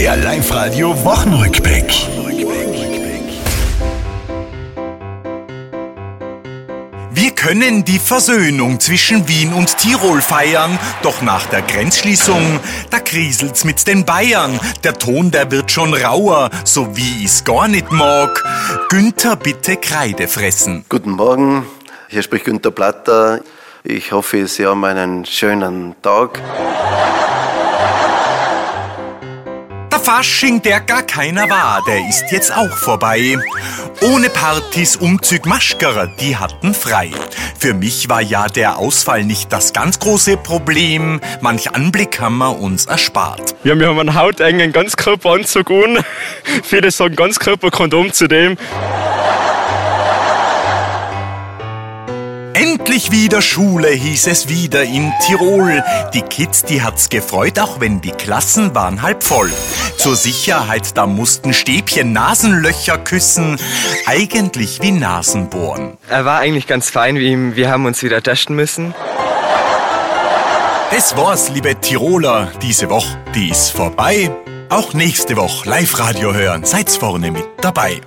Der Live-Radio Wochenrückblick. Wir können die Versöhnung zwischen Wien und Tirol feiern, doch nach der Grenzschließung, da kriselt's mit den Bayern. Der Ton, der wird schon rauer, so wie ich's gar nicht mag. Günther, bitte Kreide fressen. Guten Morgen, hier spricht Günther Platter. Ich hoffe, Sie haben einen schönen Tag. Der Fasching, der gar keiner war, der ist jetzt auch vorbei. Ohne Partys, Umzug, Maschkerer, die hatten frei. Für mich war ja der Ausfall nicht das ganz große Problem. Manch Anblick haben wir uns erspart. Ja, wir haben einen hautengen Ganzkörperanzug an. Viele sagen Ganzkörperkondom zu dem. Endlich wieder Schule, hieß es wieder in Tirol. Die Kids, die hat's gefreut, auch wenn die Klassen waren halb voll. Zur Sicherheit, da mussten Stäbchen Nasenlöcher küssen. Eigentlich wie Nasenbohren. Er war eigentlich ganz fein, wir, wir haben uns wieder testen müssen. Das war's, liebe Tiroler. Diese Woche, die ist vorbei. Auch nächste Woche Live-Radio hören. Seid's vorne mit dabei.